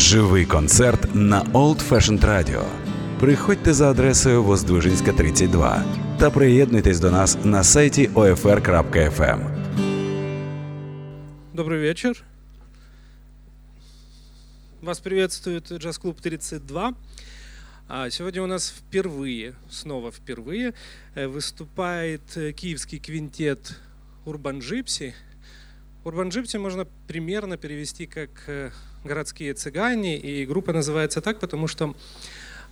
Живий концерт на Old Fashioned Radio. Приходьте за адресою Воздвижинська, 32 та приєднуйтесь до нас на сайті OFR.FM. Добрый вечер. Вас приветствует джаз-клуб 32. А сегодня у нас впервые, снова впервые, э, выступает э, киевский квинтет Урбан Джипси. Урбан Джипси можно примерно перевести как э, городские цыгане, и группа называется так, потому что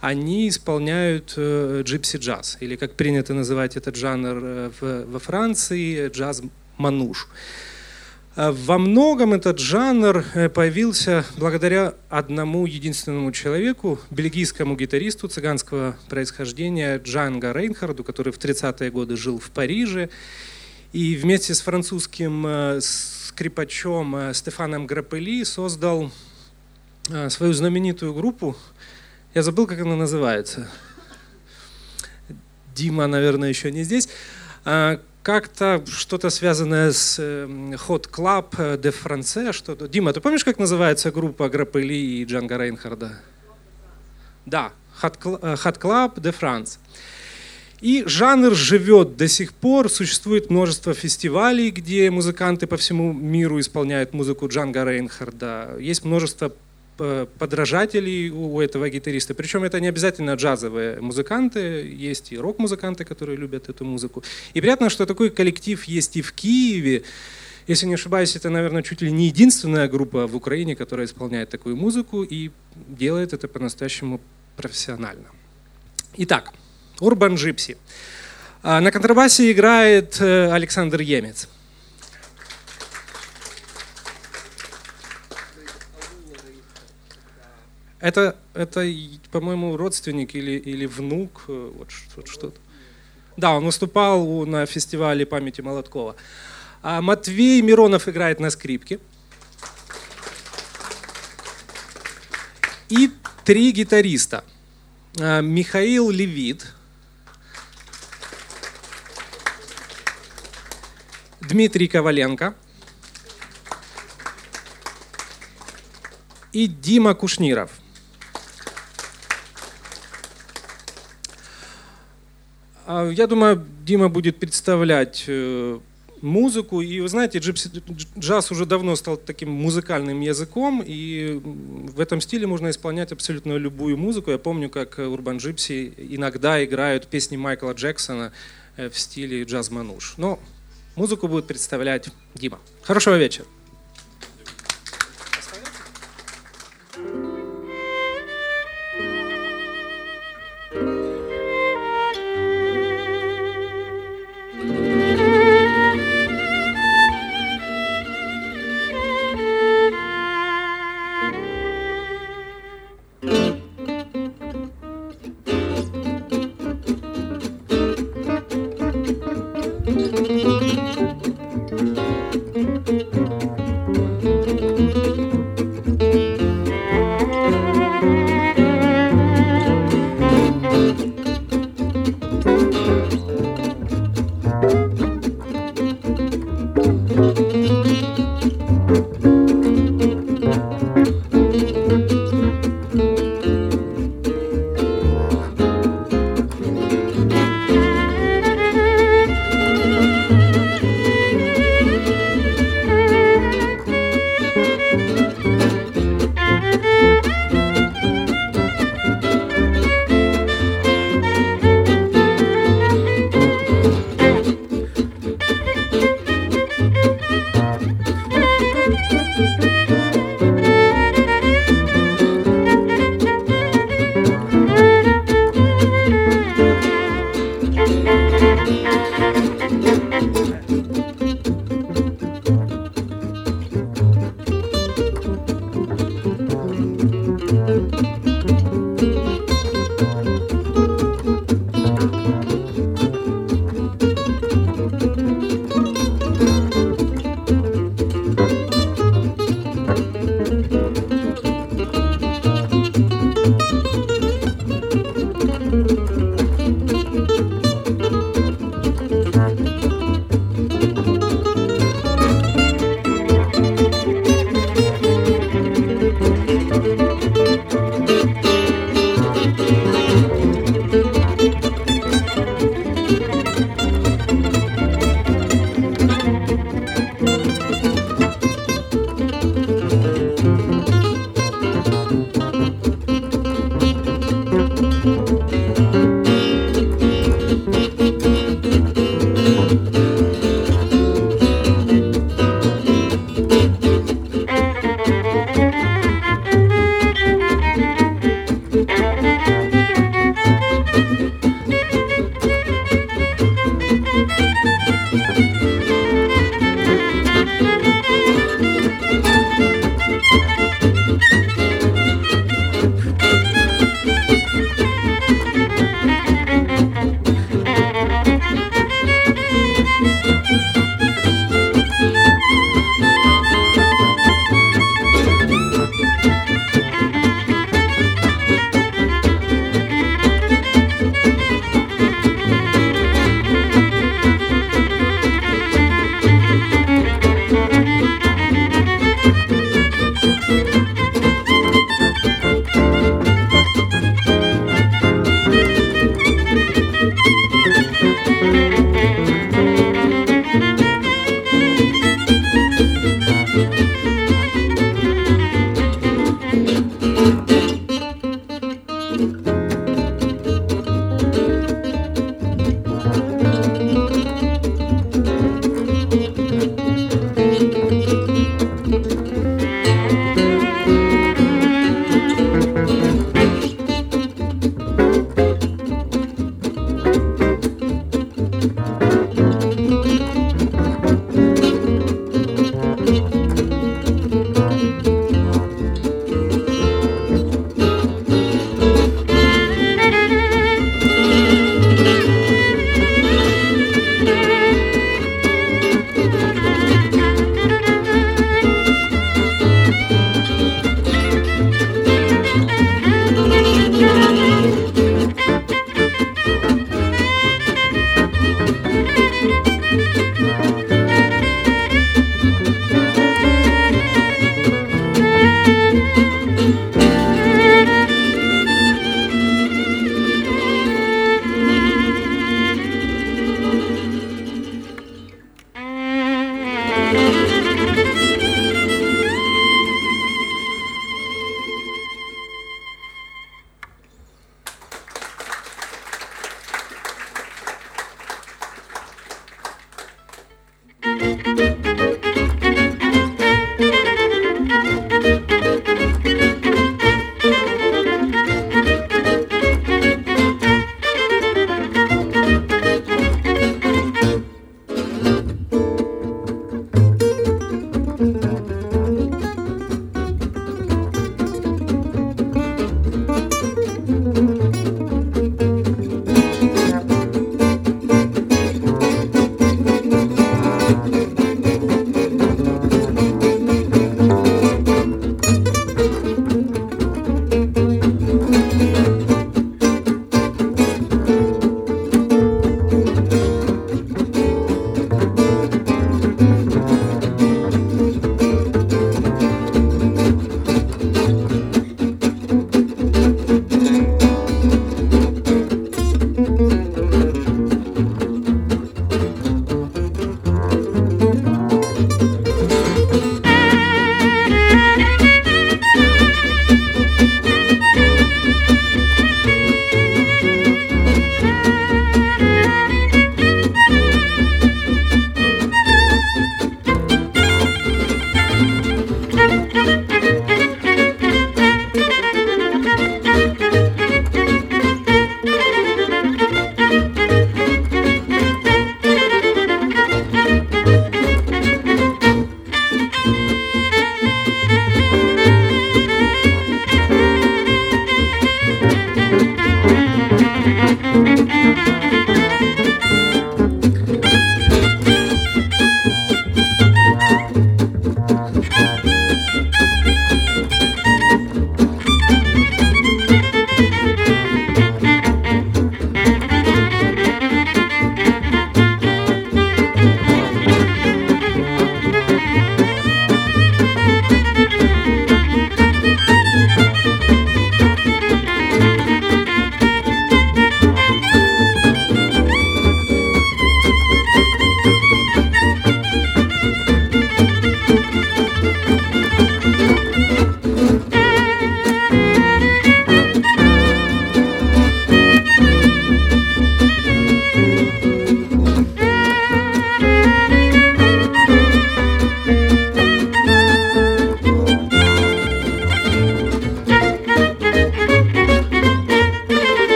они исполняют джипси джаз, или как принято называть этот жанр во Франции, джаз мануш. Во многом этот жанр появился благодаря одному единственному человеку, бельгийскому гитаристу цыганского происхождения Джанго Рейнхарду, который в 30-е годы жил в Париже. И вместе с французским скрипачом Стефаном Граппели создал свою знаменитую группу. Я забыл, как она называется. Дима, наверное, еще не здесь как-то что-то связанное с Hot Club de France, что-то. Дима, ты помнишь, как называется группа Граппели и Джанга Рейнхарда? Да, Hot Club de France. И жанр живет до сих пор, существует множество фестивалей, где музыканты по всему миру исполняют музыку Джанга Рейнхарда. Есть множество подражателей у этого гитариста. Причем это не обязательно джазовые музыканты, есть и рок-музыканты, которые любят эту музыку. И приятно, что такой коллектив есть и в Киеве. Если не ошибаюсь, это, наверное, чуть ли не единственная группа в Украине, которая исполняет такую музыку и делает это по-настоящему профессионально. Итак, Урбан Джипси. На контрабасе играет Александр Емец. Это, это по-моему, родственник или, или внук, вот, вот что-то. Да, он выступал на фестивале памяти Молоткова. А Матвей Миронов играет на скрипке. И три гитариста. Михаил Левит, Дмитрий Коваленко и Дима Кушниров – Я думаю, Дима будет представлять музыку. И вы знаете, джаз уже давно стал таким музыкальным языком, и в этом стиле можно исполнять абсолютно любую музыку. Я помню, как Урбан Джипси иногда играют песни Майкла Джексона в стиле джаз-мануш. Но музыку будет представлять Дима. Хорошего вечера.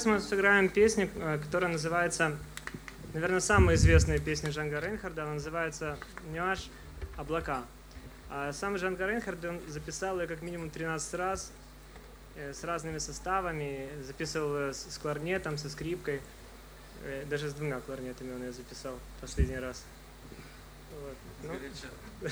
Сейчас мы сыграем песню, э, которая называется, наверное, самая известная песня Жанга Рейнхарда. Она называется «Нюаш облака». А сам Жанга Рейнхард он записал ее как минимум 13 раз э, с разными составами. Записывал с кларнетом, со скрипкой. Э, даже с двумя кларнетами он ее записал последний раз. Вот. Ну,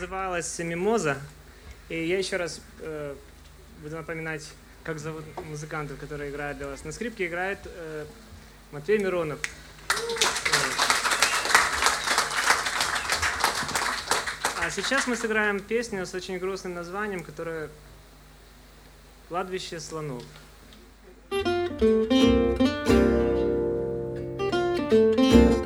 Называлась «Мимоза». И я еще раз э, буду напоминать, как зовут музыкантов, которые играют для вас. На скрипке играет э, Матвей Миронов. А сейчас мы сыграем песню с очень грустным названием, которая «Кладбище слонов». thank you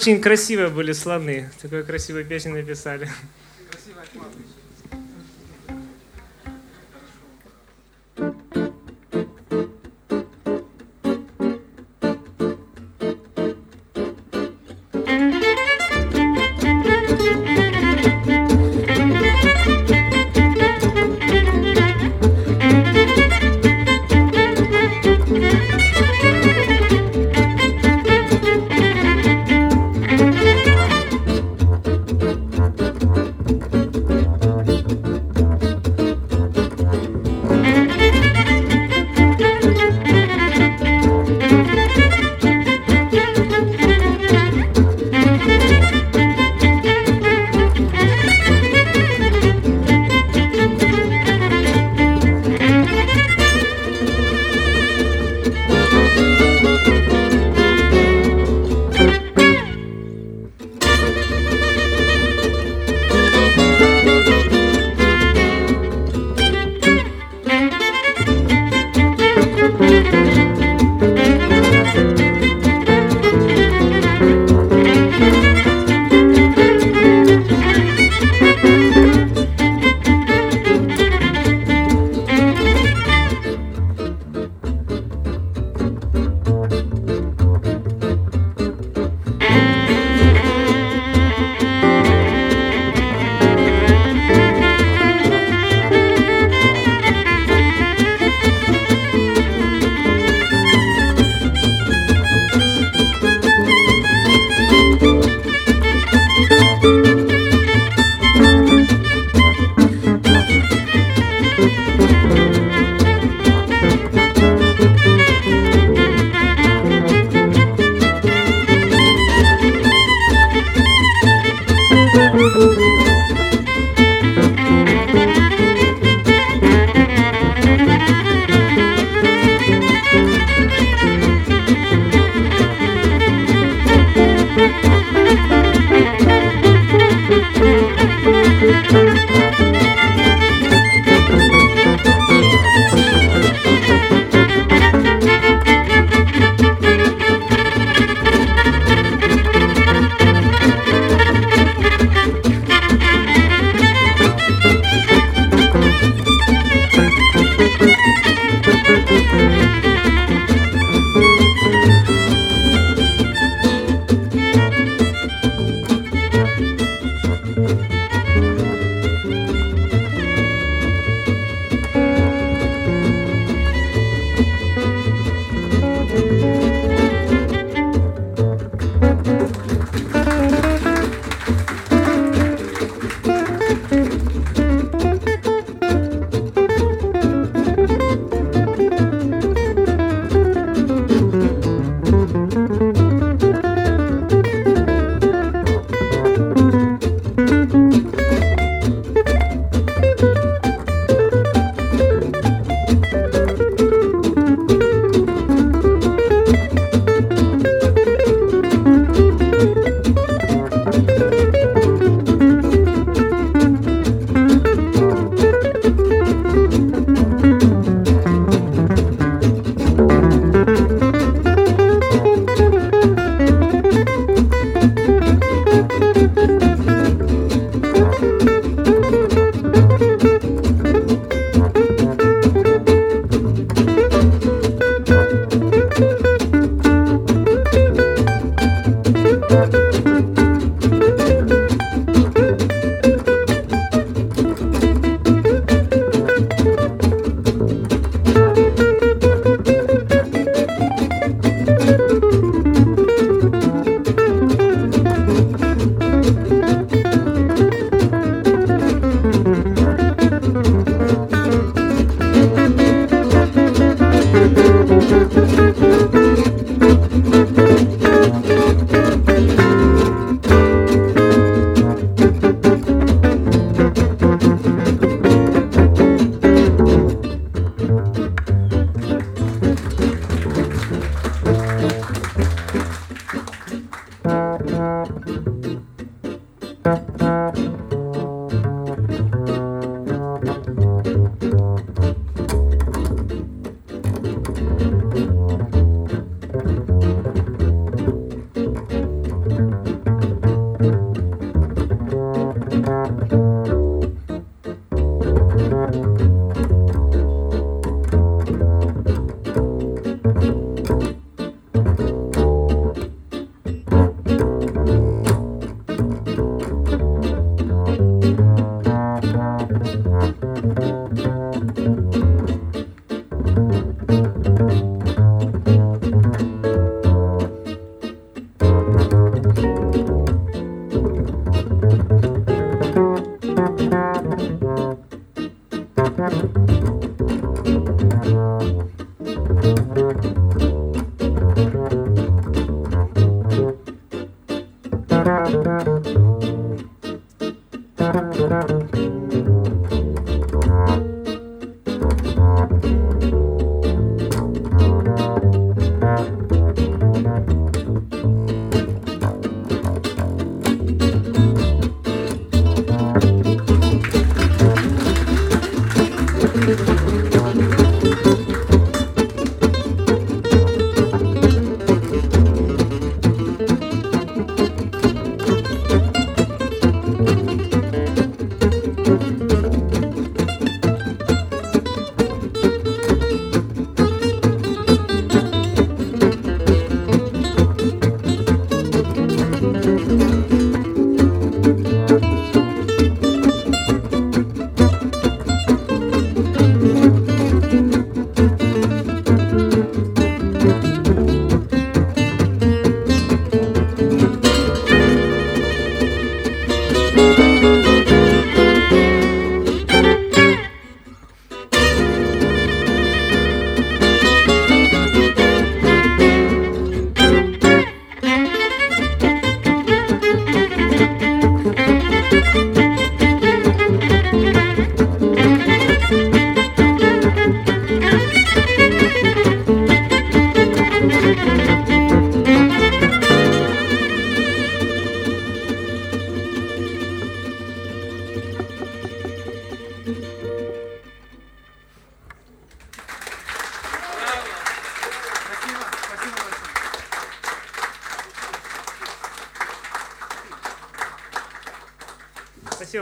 очень красивые были слоны. Такую красивую песню написали. Спасибо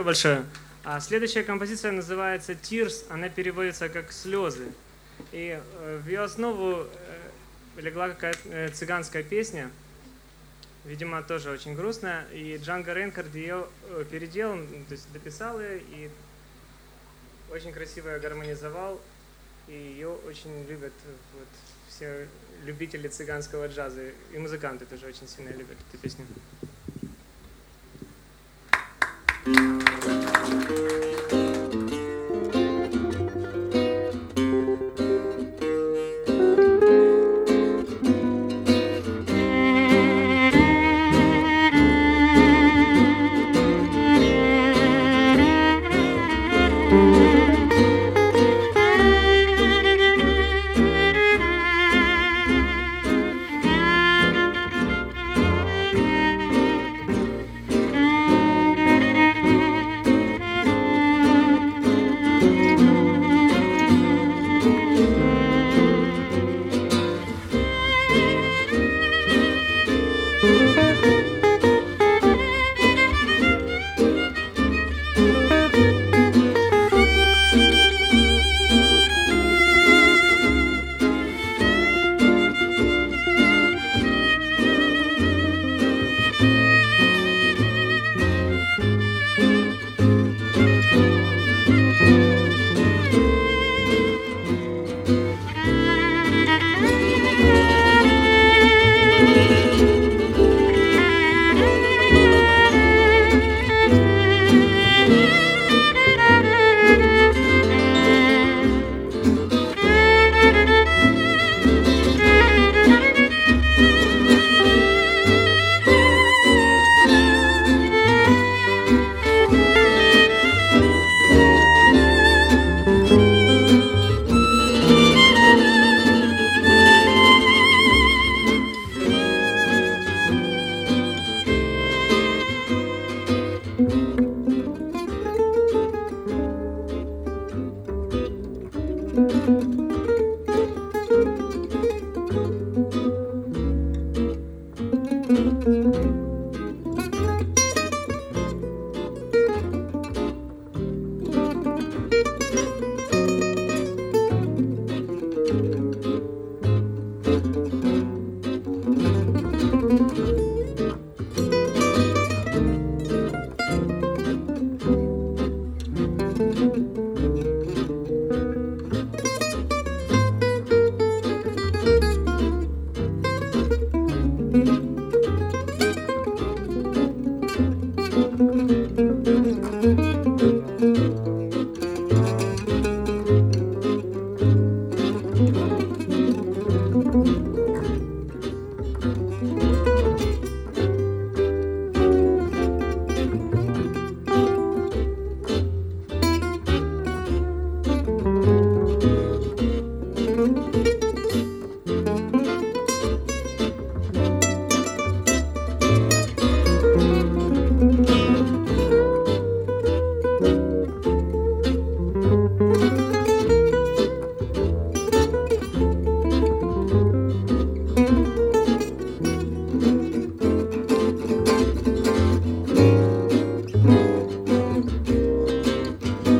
большое. А следующая композиция называется «Tears». Она переводится как «слезы». И э, в ее основу э, легла какая-то э, цыганская песня, видимо, тоже очень грустная. И Джанго Рейнхард ее переделал, то есть дописал ее и очень красиво ее гармонизовал. И ее очень любят вот, все любители цыганского джаза. И музыканты тоже очень сильно любят эту песню.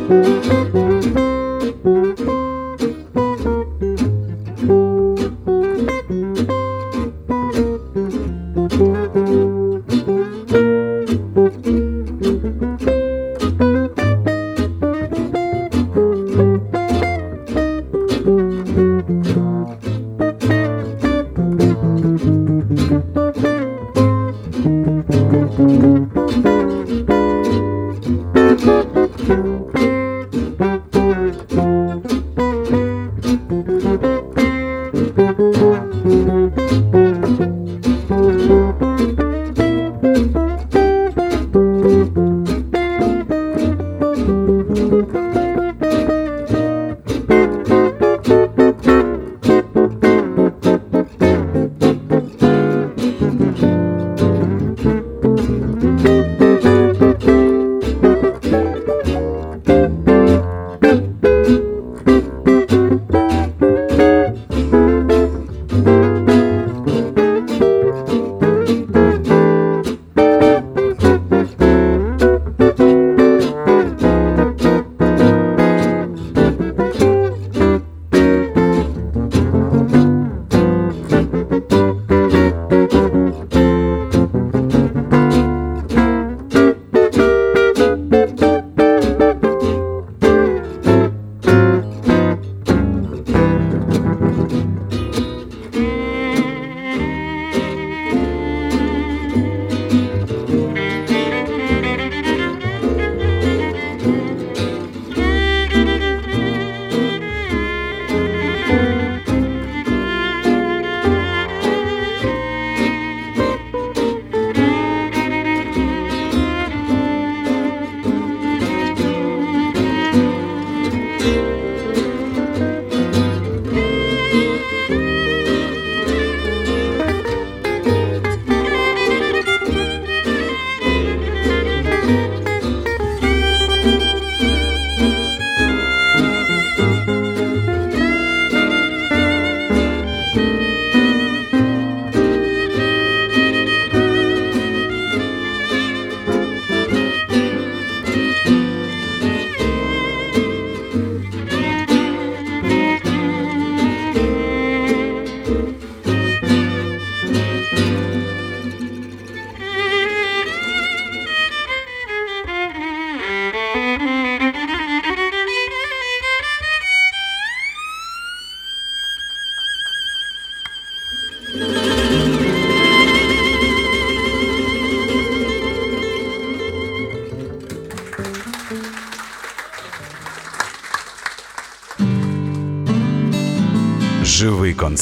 Música